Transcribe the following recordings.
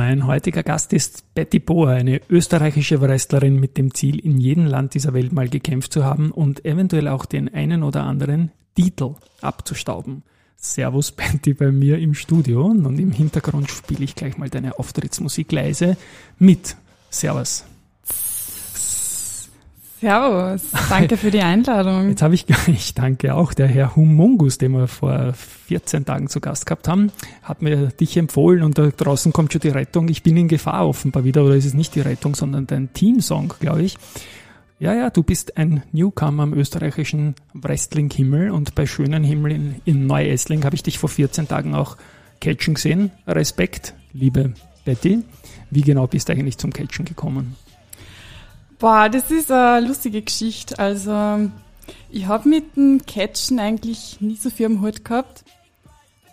Mein heutiger Gast ist Betty Boer, eine österreichische Wrestlerin mit dem Ziel, in jedem Land dieser Welt mal gekämpft zu haben und eventuell auch den einen oder anderen Titel abzustauben. Servus Betty bei mir im Studio und im Hintergrund spiele ich gleich mal deine Auftrittsmusik leise mit. Servus. Servus, danke für die Einladung. Jetzt habe ich, ich danke auch, der Herr Humungus, den wir vor 14 Tagen zu Gast gehabt haben, hat mir dich empfohlen und da draußen kommt schon die Rettung. Ich bin in Gefahr offenbar wieder, oder ist es nicht die Rettung, sondern dein Teamsong, glaube ich. Ja, ja, du bist ein Newcomer am österreichischen Wrestling-Himmel und bei schönen Himmel in, in Neu-Essling habe ich dich vor 14 Tagen auch catchen gesehen. Respekt, liebe Betty. Wie genau bist du eigentlich zum Catchen gekommen? Boah, das ist eine lustige Geschichte. Also, ich habe mit dem Catchen eigentlich nie so viel am Hut gehabt.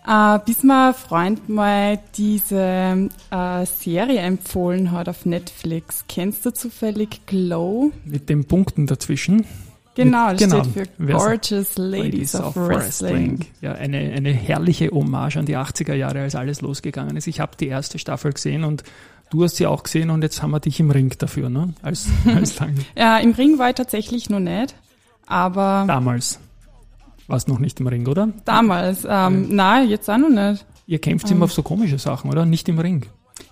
Äh, bis mir ein Freund mal diese äh, Serie empfohlen hat auf Netflix. Kennst du zufällig Glow? Mit den Punkten dazwischen. Genau, das genau. steht für Gorgeous Ladies, Ladies of, Wrestling. Wrestling. Ja, eine, eine herrliche Hommage an die 80er Jahre, als alles losgegangen ist. Ich habe die erste Staffel gesehen und Du hast sie auch gesehen und jetzt haben wir dich im Ring dafür, ne? Als, als ja, im Ring war ich tatsächlich noch nicht, aber. Damals. Warst noch nicht im Ring, oder? Damals, ähm, ja. nein, jetzt auch noch nicht. Ihr kämpft ähm. immer auf so komische Sachen, oder? Nicht im Ring.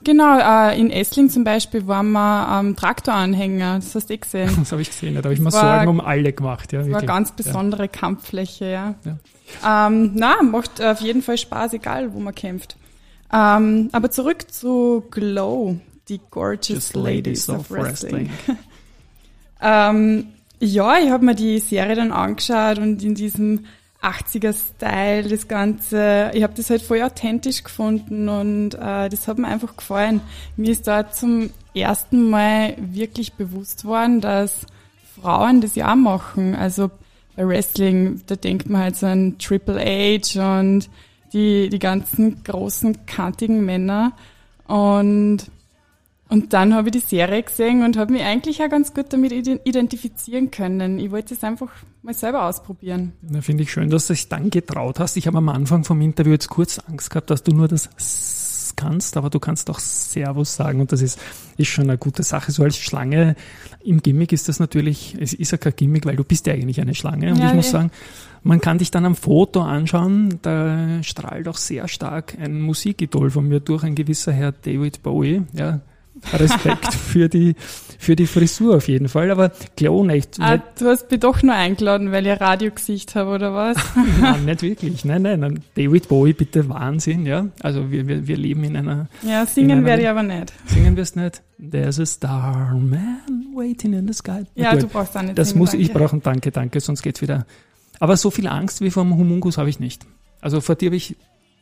Genau, äh, in Essling zum Beispiel waren wir am ähm, Traktoranhänger, das hast du eh gesehen. Das habe ich gesehen, da habe ich mir Sorgen um alle gemacht. Ja, das war eine ganz besondere ja. Kampffläche, ja. ja. Ähm, na, macht auf jeden Fall Spaß, egal wo man kämpft. Ähm, aber zurück zu Glow, die Gorgeous Just Ladies, of, of Wrestling. wrestling. ähm, ja, ich habe mir die Serie dann angeschaut und in diesem 80er-Style, das Ganze, ich habe das halt voll authentisch gefunden und äh, das hat mir einfach gefallen. Mir ist da zum ersten Mal wirklich bewusst worden, dass Frauen das ja auch machen. Also bei Wrestling, da denkt man halt so an Triple H und die, die ganzen großen, kantigen Männer. Und, und dann habe ich die Serie gesehen und habe mich eigentlich auch ganz gut damit identifizieren können. Ich wollte es einfach mal selber ausprobieren. Da finde ich schön, dass du dich dann getraut hast. Ich habe am Anfang vom Interview jetzt kurz Angst gehabt, dass du nur das kannst, aber du kannst auch Servus sagen und das ist, ist schon eine gute Sache. So als Schlange im Gimmick ist das natürlich, es ist ja kein Gimmick, weil du bist ja eigentlich eine Schlange und ja, ich muss sagen, man kann dich dann am Foto anschauen, da strahlt auch sehr stark ein Musikidol von mir durch, ein gewisser Herr David Bowie, ja, Respekt für die, für die Frisur auf jeden Fall, aber klar nicht. Ah, du hast mich doch nur eingeladen, weil ich Radiogesicht habe, oder was? nein, nicht wirklich. Nein, nein, David Bowie, bitte Wahnsinn, ja. Also wir, wir, wir leben in einer... Ja, singen werde ich aber nicht. Singen wirst nicht? There's a star man waiting in the sky. Ja, ja du brauchst auch nicht Das singen, muss danke. ich brauchen, danke, danke, sonst geht's wieder. Aber so viel Angst wie vom Humungus habe ich nicht. Also vor dir habe ich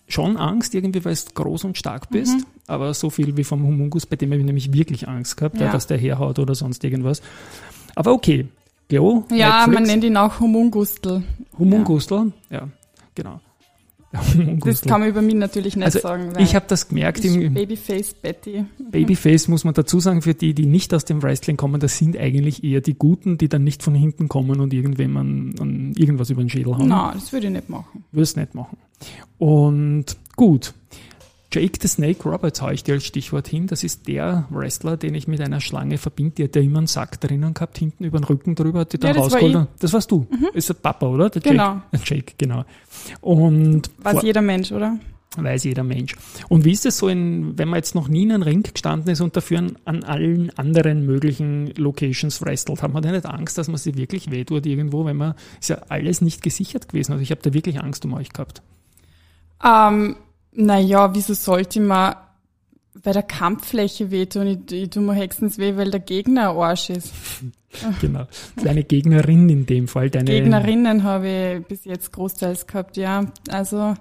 schon Angst, irgendwie, weil du groß und stark bist, mhm. aber so viel wie vom Humungus, bei dem habe ich nämlich wirklich Angst gehabt, ja. dass der herhaut oder sonst irgendwas. Aber okay, Geo. Ja, Netflix. man nennt ihn auch Humungustel. Humungustel, ja, ja genau. Das kann man über mich natürlich nicht also sagen. Ich habe das gemerkt. Im, Babyface Betty. Babyface muss man dazu sagen, für die, die nicht aus dem Wrestling kommen, das sind eigentlich eher die Guten, die dann nicht von hinten kommen und irgendwem an, an irgendwas über den Schädel haben. Nein, das würde ich nicht machen. Würde es nicht machen. Und gut. Jake the Snake Roberts haue ich dir als Stichwort hin. Das ist der Wrestler, den ich mit einer Schlange verbinde. Der hat ja immer einen Sack drinnen gehabt, hinten über den Rücken drüber, hat die dann ja, das rausgeholt. War das warst du. Mhm. Ist der Papa, oder? Der genau. Jake, Jake, genau. Und Weiß jeder Mensch, oder? Weiß jeder Mensch. Und wie ist es so, in, wenn man jetzt noch nie in einem Ring gestanden ist und dafür an allen anderen möglichen Locations wrestelt, hat man da nicht Angst, dass man sich wirklich wehtut irgendwo, wenn man, ist ja alles nicht gesichert gewesen. Also ich habe da wirklich Angst um euch gehabt. Ähm, naja, wieso sollte man bei der Kampffläche wehtun? Ich, ich tue mir höchstens weh, weil der Gegner ein Arsch ist. genau. Deine Gegnerin in dem Fall. Deine Gegnerinnen habe ich bis jetzt großteils gehabt, ja. Also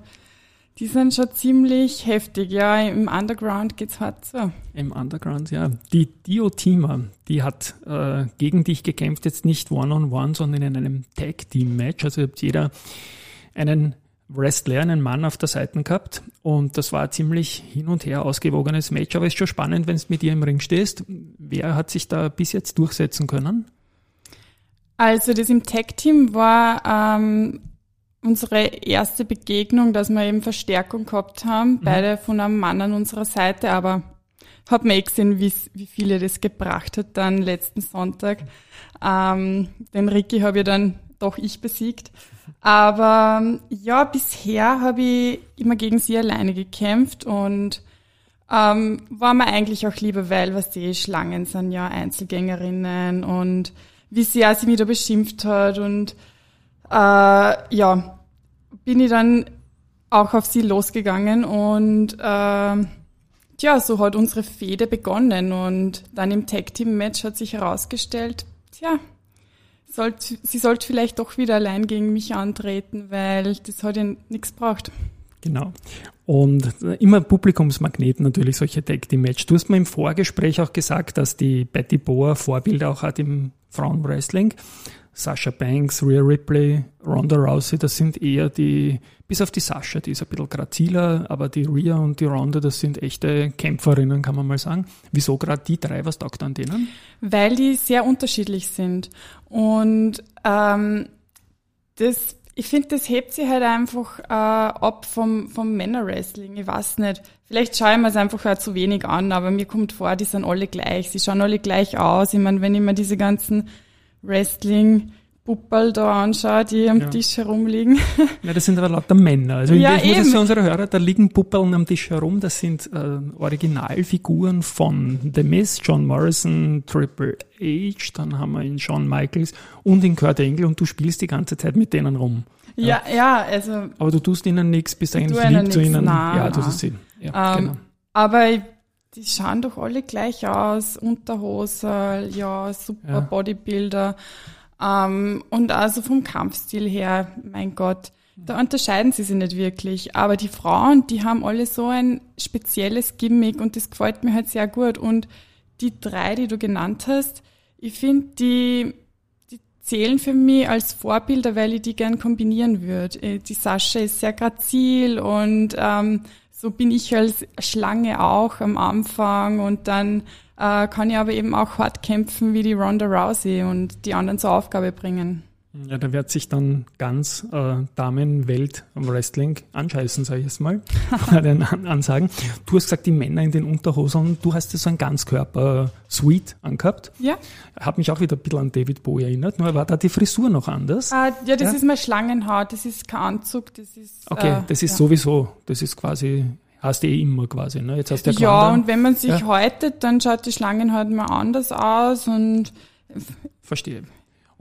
Die sind schon ziemlich heftig, ja. Im Underground geht's hart so. Im Underground, ja. Die Dio-Teamer, die hat äh, gegen dich gekämpft, jetzt nicht One-on-One, -on -one, sondern in einem Tag-Team-Match. Also habt jeder einen Wrestler, einen Mann auf der Seite gehabt und das war ein ziemlich hin und her ausgewogenes Match, aber es ist schon spannend, wenn du mit dir im Ring stehst. Wer hat sich da bis jetzt durchsetzen können? Also das im Tag-Team war ähm, unsere erste Begegnung, dass wir eben Verstärkung gehabt haben, mhm. beide von einem Mann an unserer Seite, aber hat mir eh gesehen, wie, wie viele das gebracht hat dann letzten Sonntag. Ähm, den Ricky habe ich dann doch ich besiegt. Aber ja, bisher habe ich immer gegen sie alleine gekämpft und ähm, war mir eigentlich auch lieber, weil was die Schlangen sind ja Einzelgängerinnen und wie sehr sie mich da beschimpft hat und äh, ja, bin ich dann auch auf sie losgegangen und äh, ja, so hat unsere Fehde begonnen und dann im Tag-Team-Match hat sich herausgestellt, tja, sollt, sie sollte vielleicht doch wieder allein gegen mich antreten, weil das hat ja nichts braucht. Genau. Und immer Publikumsmagnet natürlich solche Tag Team Match. Du hast mir im Vorgespräch auch gesagt, dass die Betty Boer Vorbilder auch hat im Frauenwrestling. Sasha Banks, Rhea Ripley, Ronda Rousey, das sind eher die, bis auf die Sasha, die ist ein bisschen graziler, aber die Rhea und die Ronda, das sind echte Kämpferinnen, kann man mal sagen. Wieso gerade die drei, was taugt an denen? Weil die sehr unterschiedlich sind. Und ähm, das, ich finde, das hebt sie halt einfach äh, ab vom, vom Männerwrestling. Ich weiß nicht. Vielleicht schaue ich mir es einfach halt zu wenig an, aber mir kommt vor, die sind alle gleich. Sie schauen alle gleich aus. Ich meine, wenn ich mir diese ganzen Wrestling Puppel da anschaue, die am ja. Tisch herumliegen. Ja, das sind aber lauter Männer. Also ja, ich muss eben. das für unsere Hörer, da liegen Puppeln am Tisch herum. Das sind äh, Originalfiguren von The Miz, John Morrison, Triple H, dann haben wir ihn Shawn Michaels und in Kurt Engel und du spielst die ganze Zeit mit denen rum. Ja, ja, ja also. Aber du tust ihnen nichts, bist eigentlich lieb zu ihnen. Nah, ja, du tust sie. Ja, um, genau. Aber die schauen doch alle gleich aus, Unterhose, ja, super ja. Bodybuilder. Ähm, und also vom Kampfstil her, mein Gott, da unterscheiden sie sich nicht wirklich. Aber die Frauen, die haben alle so ein spezielles Gimmick und das gefällt mir halt sehr gut. Und die drei, die du genannt hast, ich finde, die, die zählen für mich als Vorbilder, weil ich die gern kombinieren würde. Äh, die Sascha ist sehr grazil und ähm, so bin ich als Schlange auch am Anfang und dann äh, kann ich aber eben auch hart kämpfen wie die Ronda Rousey und die anderen zur Aufgabe bringen. Ja, da wird sich dann ganz äh, Damenwelt Wrestling anscheißen, sage ich jetzt mal, den Ansagen. Du hast gesagt, die Männer in den Unterhosen, du hast ja so ein Ganzkörper-Suite angehabt. Ja. Hat mich auch wieder ein bisschen an David Bowie erinnert, nur war da die Frisur noch anders. Ah, ja, das ja? ist mal Schlangenhaut, das ist kein Anzug, das ist... Okay, äh, das ist ja. sowieso, das ist quasi hast du eh immer quasi. Ne? Jetzt hast du ja, ja und wenn man sich ja. häutet, dann schaut die Schlangen halt mal anders aus und verstehe.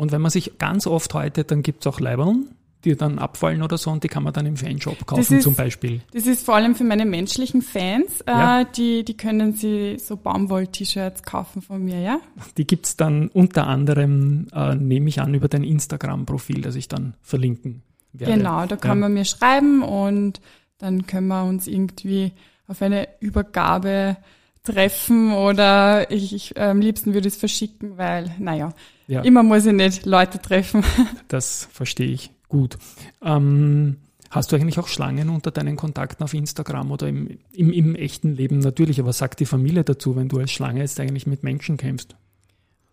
Und wenn man sich ganz oft häutet, dann gibt's auch Leibeln, die dann abfallen oder so und die kann man dann im Fanshop kaufen ist, zum Beispiel. Das ist vor allem für meine menschlichen Fans, äh, ja. die, die können sie so Baumwoll-T-Shirts kaufen von mir, ja? Die gibt's dann unter anderem, äh, nehme ich an, über dein Instagram-Profil, das ich dann verlinken werde. Genau, da kann ja. man mir schreiben und dann können wir uns irgendwie auf eine Übergabe treffen oder ich, ich am liebsten würde es verschicken, weil, naja, ja. immer muss ich nicht Leute treffen. Das verstehe ich gut. Ähm, hast du eigentlich auch Schlangen unter deinen Kontakten auf Instagram oder im, im, im echten Leben natürlich, aber sagt die Familie dazu, wenn du als Schlange jetzt eigentlich mit Menschen kämpfst?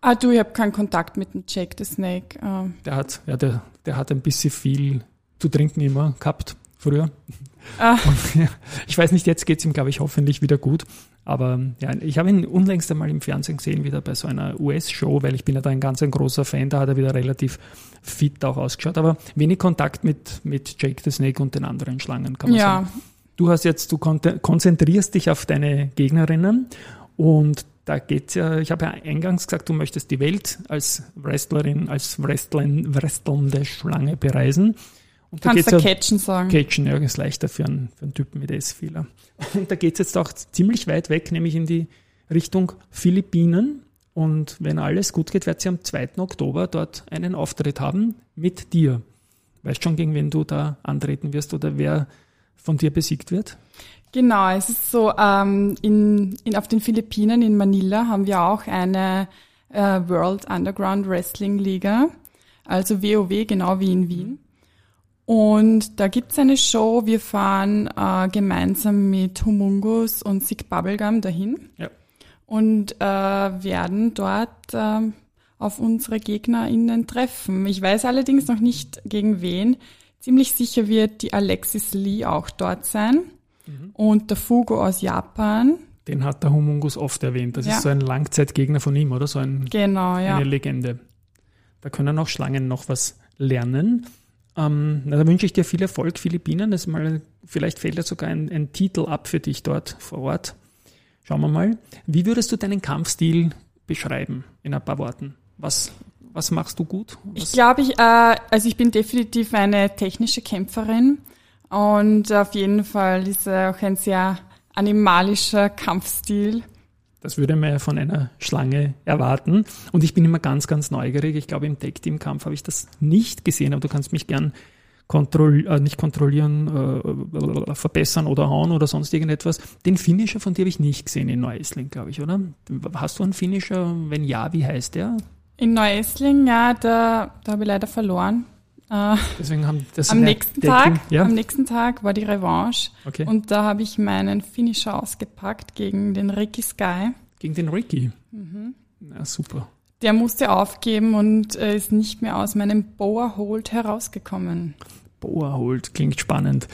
Ah, du, ich habe keinen Kontakt mit dem Jake the Snake. Ähm. Der hat, ja, der, der hat ein bisschen viel zu trinken immer gehabt früher. Ah. ich weiß nicht, jetzt geht's ihm, glaube ich, hoffentlich wieder gut. Aber ja, ich habe ihn unlängst einmal im Fernsehen gesehen, wieder bei so einer US-Show, weil ich bin ja da ein ganz ein großer Fan, da hat er wieder relativ fit auch ausgeschaut. Aber wenig Kontakt mit, mit Jake the Snake und den anderen Schlangen, kann man ja. sagen. Du hast jetzt, du konzentrierst dich auf deine Gegnerinnen und da geht's ja, ich habe ja eingangs gesagt, du möchtest die Welt als Wrestlerin, als Wrestlerin, wrestelnde Schlange bereisen. Und Kannst du ja, Catchen sagen? Catchen, ja, ist leichter für einen, für einen Typen mit S-Fehler. Und da geht es jetzt auch ziemlich weit weg, nämlich in die Richtung Philippinen. Und wenn alles gut geht, wird sie am 2. Oktober dort einen Auftritt haben mit dir. Weißt schon, gegen wen du da antreten wirst oder wer von dir besiegt wird? Genau, es ist so, ähm, in, in, auf den Philippinen, in Manila, haben wir auch eine äh, World Underground Wrestling Liga, also WoW, genau wie in Wien. Und da gibt's eine Show, wir fahren äh, gemeinsam mit Humungus und Sick Bubblegum dahin Ja. und äh, werden dort äh, auf unsere GegnerInnen treffen. Ich weiß allerdings noch nicht gegen wen. Ziemlich sicher wird die Alexis Lee auch dort sein und der Fugo aus Japan. Den hat der Humungus oft erwähnt. Das Ja. ist so ein Langzeitgegner von ihm, oder? So ein, Genau, ja. eine Legende. Da können auch Schlangen noch was lernen. Ähm, na, da wünsche ich dir viel Erfolg, Philippinen. Das mal, vielleicht fällt ja sogar ein, ein Titel ab für dich dort vor Ort. Schauen wir mal. Wie würdest du deinen Kampfstil beschreiben in ein paar Worten? Was, was machst du gut? Ich Was, glaube, ich, äh, also ich bin definitiv eine technische Kämpferin und auf jeden Fall ist er auch ein sehr animalischer Kampfstil. Das würde man ja von einer Schlange erwarten. Und ich bin immer ganz, ganz neugierig. Ich glaube, im Tag-Team-Kampf habe ich das nicht gesehen, aber du kannst mich gern kontroll äh, nicht kontrollieren, äh, verbessern oder hauen oder sonst irgendetwas. Den Finisher von dir habe ich nicht gesehen in Neuesling, glaube ich, oder? Hast du einen Finisher? Wenn ja, wie heißt der? In Neuessling, ja, da, da habe ich leider verloren. Äh, Deswegen haben das am nächsten Tag Ja, am nächsten Tag war die Revanche okay. und da habe ich meinen Finisher ausgepackt gegen den Ricky Sky. Gegen den Ricky. Mhm. Ja, super. Der musste aufgeben und äh, ist nicht mehr aus meinem Boa Hold herausgekommen. Boa holt, klingt spannend.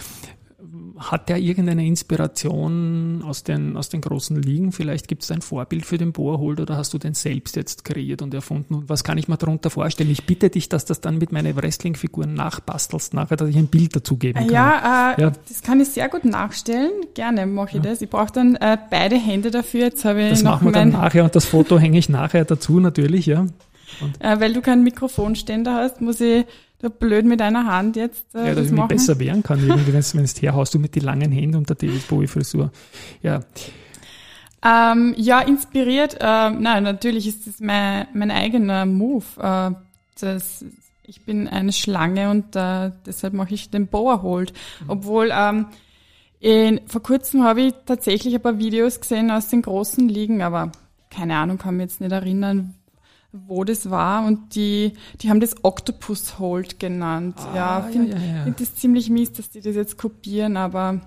Hat der irgendeine Inspiration aus den, aus den großen Ligen? Vielleicht gibt es ein Vorbild für den Boa Hold oder hast du den selbst jetzt kreiert und erfunden? Und was kann ich mir darunter vorstellen? Ich bitte dich, dass das dann mit meinen Wrestling-Figuren nachbastelst nachher, dass ich ein Bild dazu geben kann. Ja, äh, Ja. das kann ich sehr gut nachstellen. Gerne mache ich das. Ich brauche dann äh, beide Hände dafür. Jetzt habe ich das noch machen wir dann nachher und das Foto hänge ich nachher dazu natürlich, ja. äh, weil du keinen Mikrofonständer hast, muss ich da blöd mit einer Hand jetzt äh, Ja, dass das ich mich machen. besser wehren kann, irgendwie, wenn du es herhaust, du mit die langen Händen und der David Bowie Frisur. Ja, Ähm, ja, inspiriert. Äh, nein, natürlich ist das mein, mein eigener Move. Äh, das, ich bin eine Schlange und äh, deshalb mache ich den Boa Hold. Obwohl ähm, in, vor kurzem habe ich tatsächlich ein paar Videos gesehen aus den großen Ligen, aber keine Ahnung, kann mich jetzt nicht erinnern, wo das war. Und die, die haben das Octopus Hold genannt. ja, Ah, finde ja, ja, ja. find das ziemlich mies, dass die das jetzt kopieren, aber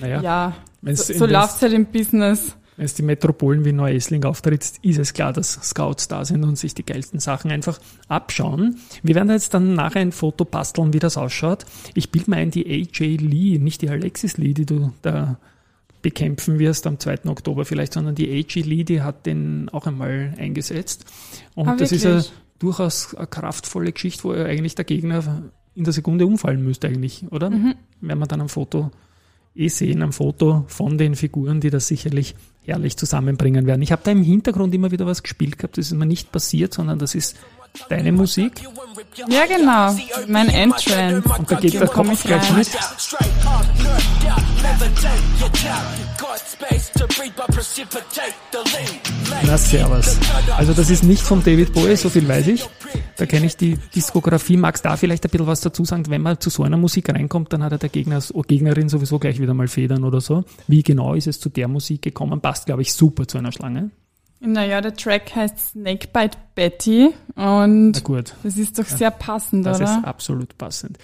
naja. ja, so, so das- läuft's halt im Business. Wenn es die Metropolen wie Neuessling auftritt, ist es klar, dass Scouts da sind und sich die geilsten Sachen einfach abschauen. Wir werden jetzt dann nachher ein Foto basteln, wie das ausschaut. Ich bilde mir ein, die AJ Lee, nicht die Alexis Lee, die du da bekämpfen wirst am 2. Oktober vielleicht, sondern die AJ Lee, die hat den auch einmal eingesetzt. Und Ah, das ist wirklich? durchaus eine kraftvolle Geschichte, wo eigentlich der Gegner in der Sekunde umfallen müsste eigentlich, oder? Mhm. Werden wir dann am Foto eh sehen, am Foto von den Figuren, die das sicherlich herrlich zusammenbringen werden. Ich habe da im Hintergrund immer wieder was gespielt gehabt, das ist mir nicht passiert, sondern das ist deine Musik. Ja, genau. Mein Entrance. Und da geht der Kopf ich gleich mit. Na, servus. Also das ist nicht von David Bowie, so viel weiß ich. Da kenne ich die Diskografie. Magst da vielleicht ein bisschen was dazu sagen? Wenn man zu so einer Musik reinkommt, dann hat ja der Gegner, oh, Gegnerin sowieso gleich wieder mal Federn oder so. Wie genau ist es zu der Musik gekommen? Passt, glaube ich, super zu einer Schlange. Naja, der Track heißt Snakebite Betty und Na gut. das ist doch sehr passend, Das oder? ist absolut passend.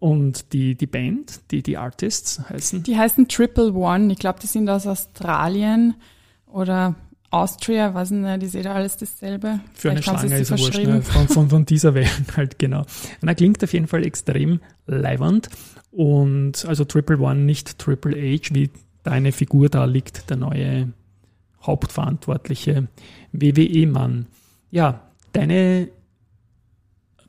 Und die, die Band, die, die Artists heißen, Die heißen Triple One. Ich glaube, die sind aus Australien oder Austria, weiß nicht, die sehen da alles dasselbe. für eine Vielleicht sie Schlange ist er wurscht, ne? von, von, von dieser Welt halt, genau. Na, klingt auf jeden Fall extrem leiwand. Und also Triple One, nicht Triple H, wie deine Figur da liegt, der neue hauptverantwortliche WWE-Mann. Ja, deine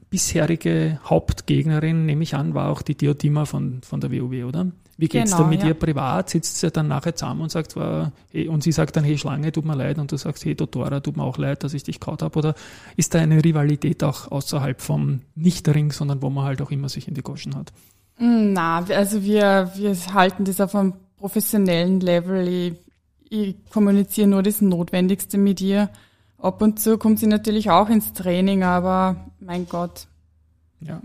bisherige Hauptgegnerin, nehme ich an, war auch die Diotima von, von der WoW, oder? Wie geht's Genau, da mit ja. ihr privat? Sitzt sie dann nachher zusammen und sagt, hey, und sie sagt dann, hey Schlange, tut mir leid, und du sagst, hey Dotora, tut mir auch leid, dass ich dich kaut habe, oder ist da eine Rivalität auch außerhalb vom Nicht-Ring, sondern wo man halt auch immer sich in die Goschen hat? Mm, Na, also wir, wir halten das auf einem professionellen Level. Ich, kommuniziere nur das Notwendigste mit ihr. Ab und zu kommt sie natürlich auch ins Training, aber mein Gott, Ja.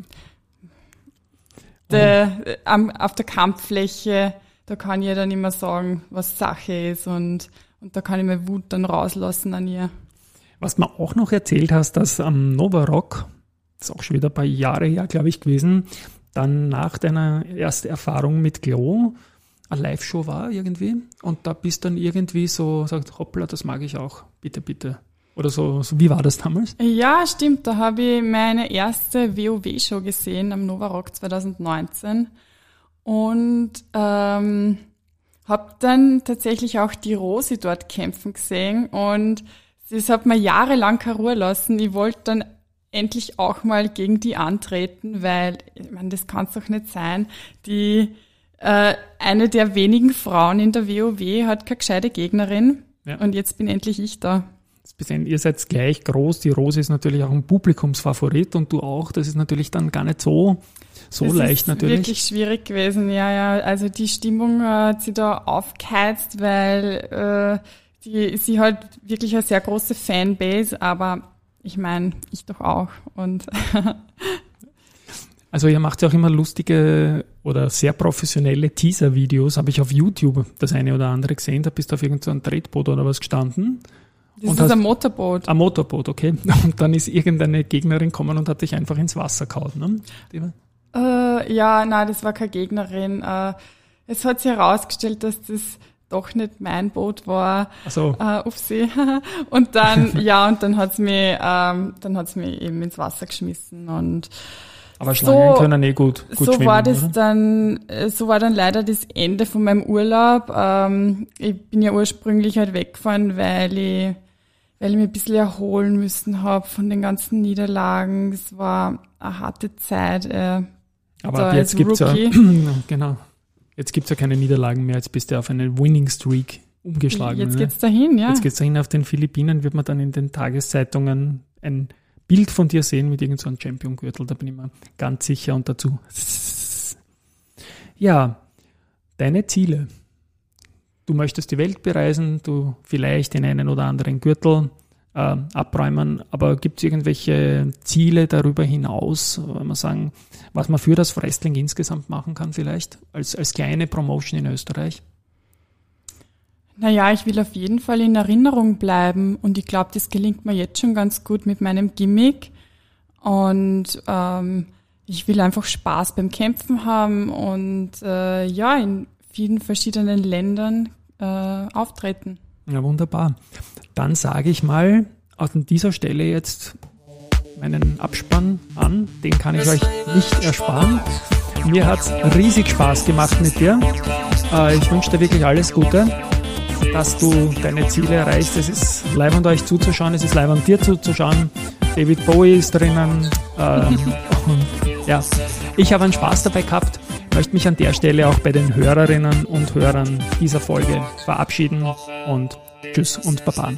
der, am, auf der Kampffläche, da kann ich dann immer sagen, was Sache ist und, und da kann ich meine Wut dann rauslassen an ihr. Was mir auch noch erzählt hast, dass am Nova Rock, das ist auch schon wieder ein paar Jahre her, glaube ich, gewesen, dann nach deiner ersten Erfahrung mit Glow eine Live-Show war irgendwie und da bist dann irgendwie so, sagt, hoppla, das mag ich auch, bitte, bitte. Oder so, so wie war das damals? Ja, stimmt, da habe ich meine erste WoW-Show gesehen am Nova Rock 2019 und ähm, habe dann tatsächlich auch die Rosi dort kämpfen gesehen und das hat mir jahrelang keine Ruhe lassen. Ich wollte dann endlich auch mal gegen die antreten, weil, ich meine, das kann es doch nicht sein. Die äh, eine der wenigen Frauen in der WoW hat keine gescheite Gegnerin ja. und jetzt bin endlich ich da. Ihr seid gleich groß. Die Rose ist natürlich auch ein Publikumsfavorit und du auch. Das ist natürlich dann gar nicht so so das leicht ist natürlich. Wirklich schwierig gewesen, ja, ja. Also die Stimmung hat sie da aufgeheizt, weil äh, die, sie halt wirklich eine sehr große Fanbase, aber ich meine, ich doch auch. Und also ihr macht ja auch immer lustige oder sehr professionelle Teaser-Videos, habe ich auf YouTube das eine oder andere gesehen, da bist du auf irgendeinem Tretboot oder was gestanden. Das ist hast, ein Motorboot. Ein Motorboot, okay. Und dann ist irgendeine Gegnerin gekommen und hat dich einfach ins Wasser gehauen, ne? Äh, ja, nein, das war keine Gegnerin. Äh, es hat sich herausgestellt, dass das doch nicht mein Boot war. Ach so. Äh, auf See. und dann, ja, und dann hat's mich, ähm, dann hat's mich eben ins Wasser geschmissen und aber Schlangen so, können eh gut, gut so schwimmen, war das oder? dann, äh, so war dann leider das Ende von meinem Urlaub. Ähm, ich bin ja ursprünglich halt weggefahren, weil ich, weil ich mich ein bisschen erholen müssen habe von den ganzen Niederlagen. Es war eine harte Zeit. Äh, Aber jetzt gibt's ja, genau. Jetzt gibt's ja keine Niederlagen mehr, jetzt bist du auf eine Winning Streak umgeschlagen. Jetzt ne? geht's dahin, ja. Jetzt geht's dahin. Auf den Philippinen wird man dann in den Tageszeitungen ein Bild von dir sehen mit irgendeinem so Champion-Gürtel, da bin ich mir ganz sicher und dazu. Ja, deine Ziele. Du möchtest die Welt bereisen, du vielleicht den einen oder anderen Gürtel äh, abräumen, aber gibt es irgendwelche Ziele darüber hinaus, wenn man sagen, was man für das Wrestling insgesamt machen kann vielleicht, als, als kleine Promotion in Österreich? Naja, ich will auf jeden Fall in Erinnerung bleiben und ich glaube, das gelingt mir jetzt schon ganz gut mit meinem Gimmick. Und ähm, ich will einfach Spaß beim Kämpfen haben und äh, ja, in vielen verschiedenen Ländern äh, auftreten. Ja, wunderbar. Dann sage ich mal an dieser Stelle jetzt meinen Abspann an. Den kann ich euch nicht ersparen. Mir hat's riesig Spaß gemacht mit dir. Äh, ich wünsche dir wirklich alles Gute dass du deine Ziele erreichst. Es ist leibend euch zuzuschauen, es ist leibend dir zuzuschauen. David Bowie ist drinnen. Ähm, ja, ich habe einen Spaß dabei gehabt. Möchte mich an der Stelle auch bei den Hörerinnen und Hörern dieser Folge verabschieden und tschüss und baba.